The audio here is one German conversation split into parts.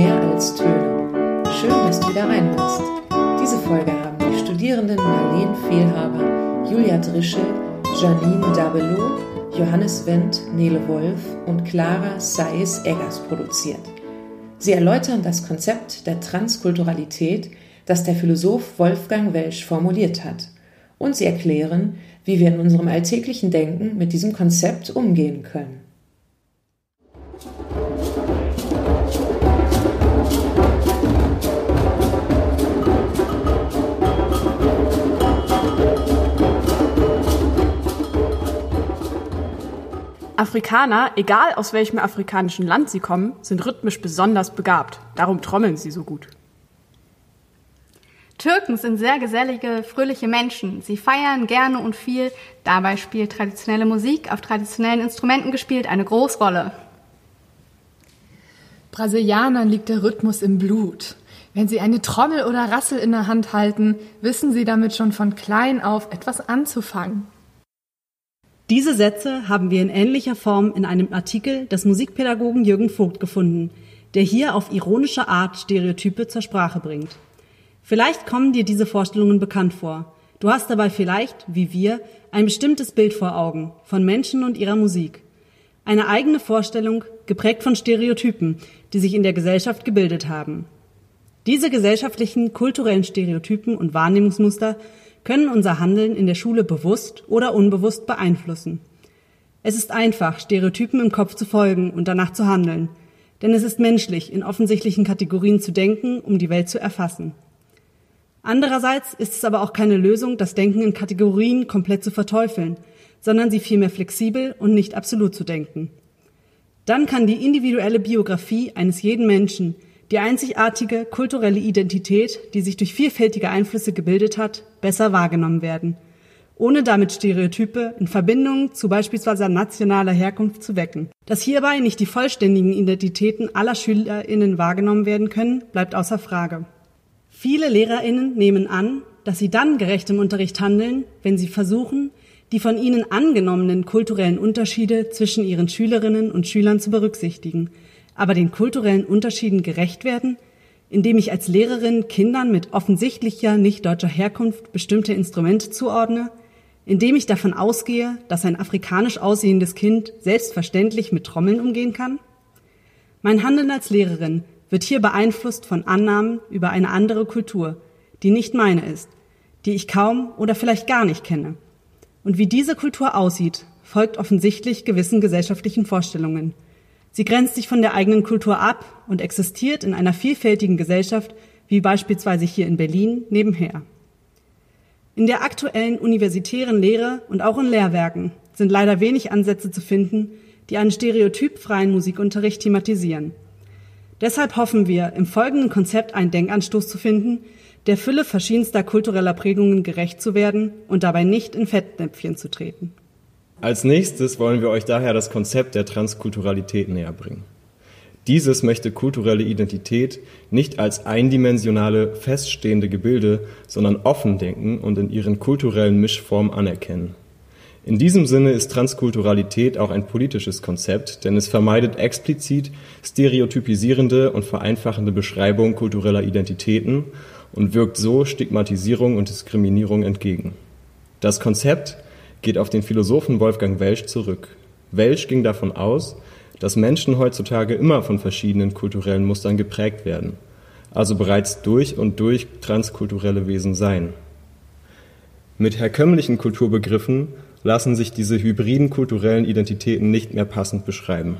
mehr als Töne. Schön, dass du wieder reinhörst. Diese Folge haben die Studierenden Marlene Fehlhaber, Julia Drischel, Janine Dabelot, Johannes Wendt, Nele Wolf und Clara Sais-Eggers produziert. Sie erläutern das Konzept der Transkulturalität, das der Philosoph Wolfgang Welsch formuliert hat. Und sie erklären, wie wir in unserem alltäglichen Denken mit diesem Konzept umgehen können. Afrikaner, egal aus welchem afrikanischen Land sie kommen, sind rhythmisch besonders begabt. Darum trommeln sie so gut. Türken sind sehr gesellige, fröhliche Menschen. Sie feiern gerne und viel. Dabei spielt traditionelle Musik auf traditionellen Instrumenten gespielt eine Großrolle. Brasilianern liegt der Rhythmus im Blut. Wenn sie eine Trommel oder Rassel in der Hand halten, wissen sie damit schon von klein auf etwas anzufangen. Diese Sätze haben wir in ähnlicher Form in einem Artikel des Musikpädagogen Jürgen Vogt gefunden, der hier auf ironische Art Stereotype zur Sprache bringt. Vielleicht kommen dir diese Vorstellungen bekannt vor. Du hast dabei vielleicht, wie wir, ein bestimmtes Bild vor Augen von Menschen und ihrer Musik. Eine eigene Vorstellung, geprägt von Stereotypen, die sich in der Gesellschaft gebildet haben. Diese gesellschaftlichen, kulturellen Stereotypen und Wahrnehmungsmuster können unser Handeln in der Schule bewusst oder unbewusst beeinflussen. Es ist einfach, Stereotypen im Kopf zu folgen und danach zu handeln, denn es ist menschlich, in offensichtlichen Kategorien zu denken, um die Welt zu erfassen. Andererseits ist es aber auch keine Lösung, das Denken in Kategorien komplett zu verteufeln, sondern sie vielmehr flexibel und nicht absolut zu denken. Dann kann die individuelle Biografie eines jeden Menschen die einzigartige kulturelle Identität, die sich durch vielfältige Einflüsse gebildet hat, besser wahrgenommen werden, ohne damit Stereotype in Verbindung zu beispielsweise nationaler Herkunft zu wecken. Dass hierbei nicht die vollständigen Identitäten aller SchülerInnen wahrgenommen werden können, bleibt außer Frage. Viele LehrerInnen nehmen an, dass sie dann gerecht im Unterricht handeln, wenn sie versuchen, die von ihnen angenommenen kulturellen Unterschiede zwischen ihren Schülerinnen und Schülern zu berücksichtigen – aber den kulturellen Unterschieden gerecht werden, indem ich als Lehrerin Kindern mit offensichtlicher nicht deutscher Herkunft bestimmte Instrumente zuordne, indem ich davon ausgehe, dass ein afrikanisch aussehendes Kind selbstverständlich mit Trommeln umgehen kann? Mein Handeln als Lehrerin wird hier beeinflusst von Annahmen über eine andere Kultur, die nicht meine ist, die ich kaum oder vielleicht gar nicht kenne. Und wie diese Kultur aussieht, folgt offensichtlich gewissen gesellschaftlichen Vorstellungen – Sie grenzt sich von der eigenen Kultur ab und existiert in einer vielfältigen Gesellschaft, wie beispielsweise hier in Berlin, nebenher. In der aktuellen universitären Lehre und auch in Lehrwerken sind leider wenig Ansätze zu finden, die einen stereotypfreien Musikunterricht thematisieren. Deshalb hoffen wir, im folgenden Konzept einen Denkanstoß zu finden, der Fülle verschiedenster kultureller Prägungen gerecht zu werden und dabei nicht in Fettnäpfchen zu treten. Als nächstes wollen wir euch daher das Konzept der Transkulturalität näher bringen. Dieses möchte kulturelle Identität nicht als eindimensionale, feststehende Gebilde, sondern offen denken und in ihren kulturellen Mischformen anerkennen. In diesem Sinne ist Transkulturalität auch ein politisches Konzept, denn es vermeidet explizit stereotypisierende und vereinfachende Beschreibungen kultureller Identitäten und wirkt so Stigmatisierung und Diskriminierung entgegen. Das Konzept geht auf den Philosophen Wolfgang Welsch zurück. Welsch ging davon aus, dass Menschen heutzutage immer von verschiedenen kulturellen Mustern geprägt werden, also bereits durch und durch transkulturelle Wesen seien. Mit herkömmlichen Kulturbegriffen lassen sich diese hybriden kulturellen Identitäten nicht mehr passend beschreiben.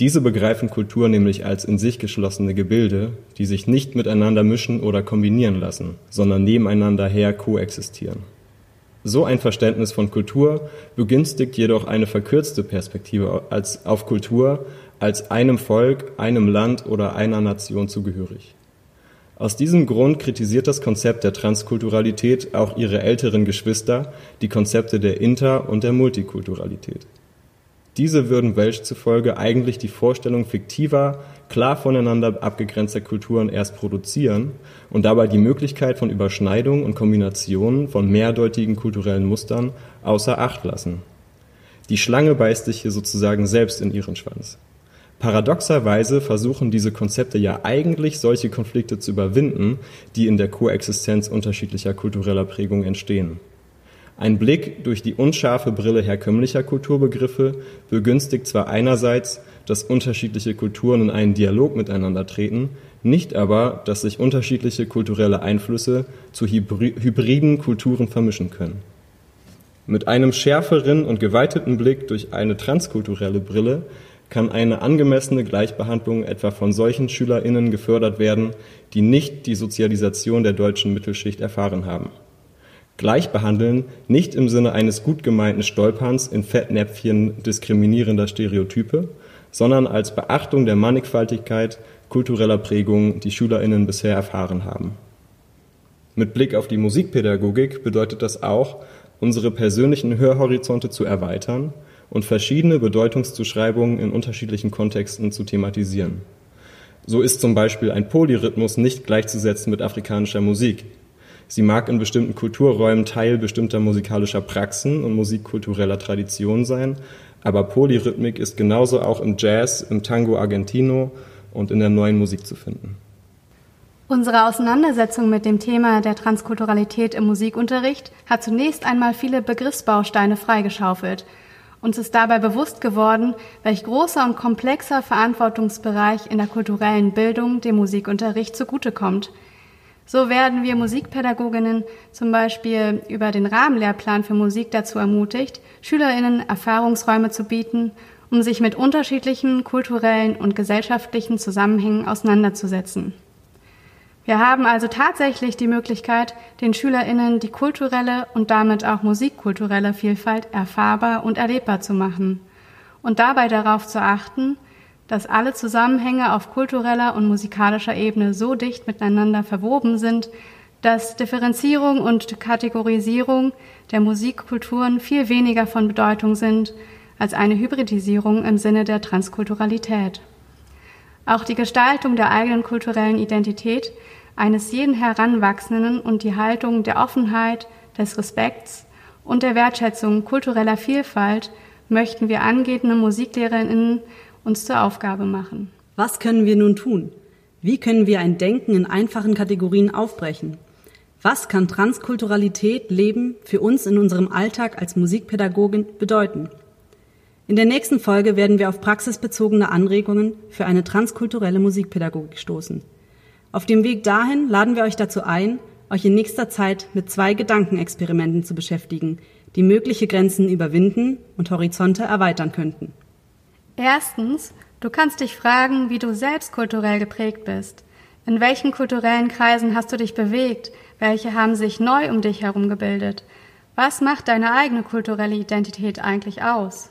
Diese begreifen Kultur nämlich als in sich geschlossene Gebilde, die sich nicht miteinander mischen oder kombinieren lassen, sondern nebeneinander her koexistieren. So ein Verständnis von Kultur begünstigt jedoch eine verkürzte Perspektive als, auf Kultur als einem Volk, einem Land oder einer Nation zugehörig. Aus diesem Grund kritisiert das Konzept der Transkulturalität auch ihre älteren Geschwister, die Konzepte der Inter- und der Multikulturalität. Diese würden Welsch zufolge eigentlich die Vorstellung fiktiver, klar voneinander abgegrenzter Kulturen erst produzieren und dabei die Möglichkeit von Überschneidung und Kombinationen von mehrdeutigen kulturellen Mustern außer Acht lassen. Die Schlange beißt sich hier sozusagen selbst in ihren Schwanz. Paradoxerweise versuchen diese Konzepte ja eigentlich solche Konflikte zu überwinden, die in der Koexistenz unterschiedlicher kultureller Prägungen entstehen. Ein Blick durch die unscharfe Brille herkömmlicher Kulturbegriffe begünstigt zwar einerseits, dass unterschiedliche Kulturen in einen Dialog miteinander treten, nicht aber, dass sich unterschiedliche kulturelle Einflüsse zu hybriden Kulturen vermischen können. Mit einem schärferen und geweiteten Blick durch eine transkulturelle Brille kann eine angemessene Gleichbehandlung etwa von solchen SchülerInnen gefördert werden, die nicht die Sozialisation der deutschen Mittelschicht erfahren haben. Gleichbehandeln nicht im Sinne eines gut gemeinten Stolperns in Fettnäpfchen diskriminierender Stereotype, sondern als Beachtung der Mannigfaltigkeit kultureller Prägungen, die SchülerInnen bisher erfahren haben. Mit Blick auf die Musikpädagogik bedeutet das auch, unsere persönlichen Hörhorizonte zu erweitern und verschiedene Bedeutungszuschreibungen in unterschiedlichen Kontexten zu thematisieren. So ist zum Beispiel ein Polyrhythmus nicht gleichzusetzen mit afrikanischer Musik. Sie mag in bestimmten Kulturräumen Teil bestimmter musikalischer Praxen und musikkultureller Traditionen sein, aber Polyrhythmik ist genauso auch im Jazz, im Tango Argentino und in der neuen Musik zu finden. Unsere Auseinandersetzung mit dem Thema der Transkulturalität im Musikunterricht hat zunächst einmal viele Begriffsbausteine freigeschaufelt. Uns ist dabei bewusst geworden, welch großer und komplexer Verantwortungsbereich in der kulturellen Bildung dem Musikunterricht zugutekommt. So werden wir Musikpädagoginnen zum Beispiel über den Rahmenlehrplan für Musik dazu ermutigt, Schülerinnen Erfahrungsräume zu bieten um sich mit unterschiedlichen kulturellen und gesellschaftlichen Zusammenhängen auseinanderzusetzen. Wir haben also tatsächlich die Möglichkeit, den Schülerinnen die kulturelle und damit auch musikkulturelle Vielfalt erfahrbar und erlebbar zu machen und dabei darauf zu achten, dass alle Zusammenhänge auf kultureller und musikalischer Ebene so dicht miteinander verwoben sind, dass Differenzierung und Kategorisierung der Musikkulturen viel weniger von Bedeutung sind als eine Hybridisierung im Sinne der Transkulturalität. Auch die Gestaltung der eigenen kulturellen Identität eines jeden Heranwachsenden und die Haltung der Offenheit, des Respekts und der Wertschätzung kultureller Vielfalt möchten wir angehende Musiklehrerinnen uns zur Aufgabe machen. Was können wir nun tun? Wie können wir ein Denken in einfachen Kategorien aufbrechen? Was kann Transkulturalität Leben für uns in unserem Alltag als Musikpädagogin bedeuten? In der nächsten Folge werden wir auf praxisbezogene Anregungen für eine transkulturelle Musikpädagogik stoßen. Auf dem Weg dahin laden wir euch dazu ein, euch in nächster Zeit mit zwei Gedankenexperimenten zu beschäftigen, die mögliche Grenzen überwinden und Horizonte erweitern könnten. Erstens, du kannst dich fragen, wie du selbst kulturell geprägt bist. In welchen kulturellen Kreisen hast du dich bewegt? Welche haben sich neu um dich herum gebildet? Was macht deine eigene kulturelle Identität eigentlich aus?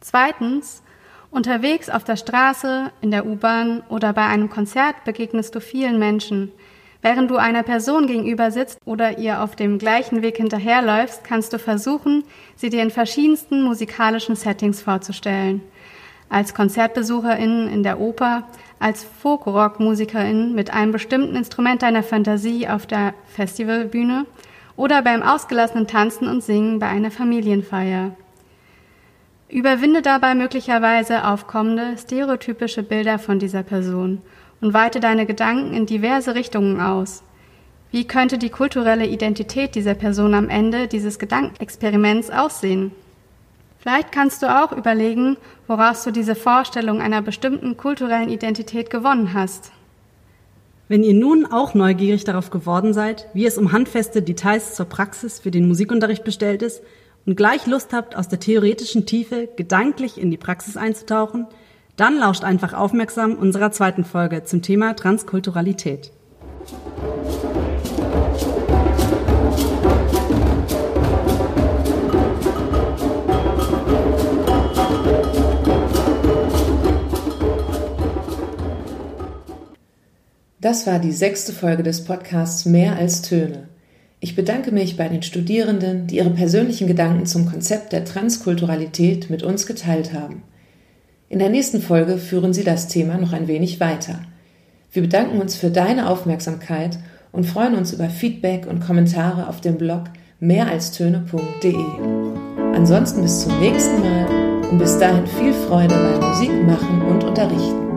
Zweitens, unterwegs auf der Straße, in der U-Bahn oder bei einem Konzert begegnest du vielen Menschen. Während du einer Person gegenüber sitzt oder ihr auf dem gleichen Weg hinterherläufst, kannst du versuchen, sie dir in verschiedensten musikalischen Settings vorzustellen. Als Konzertbesucherin in der Oper, als Folk-Rock-Musikerin mit einem bestimmten Instrument deiner Fantasie auf der Festivalbühne oder beim ausgelassenen Tanzen und Singen bei einer Familienfeier. Überwinde dabei möglicherweise aufkommende stereotypische Bilder von dieser Person und weite deine Gedanken in diverse Richtungen aus. Wie könnte die kulturelle Identität dieser Person am Ende dieses Gedankenexperiments aussehen? Vielleicht kannst du auch überlegen, woraus du diese Vorstellung einer bestimmten kulturellen Identität gewonnen hast. Wenn ihr nun auch neugierig darauf geworden seid, wie es um handfeste Details zur Praxis für den Musikunterricht bestellt ist, und gleich Lust habt, aus der theoretischen Tiefe gedanklich in die Praxis einzutauchen, dann lauscht einfach aufmerksam unserer zweiten Folge zum Thema Transkulturalität. Das war die sechste Folge des Podcasts Mehr als Töne. Ich bedanke mich bei den Studierenden, die ihre persönlichen Gedanken zum Konzept der Transkulturalität mit uns geteilt haben. In der nächsten Folge führen sie das Thema noch ein wenig weiter. Wir bedanken uns für deine Aufmerksamkeit und freuen uns über Feedback und Kommentare auf dem Blog mehralstöne.de. Ansonsten bis zum nächsten Mal und bis dahin viel Freude beim Musikmachen und Unterrichten.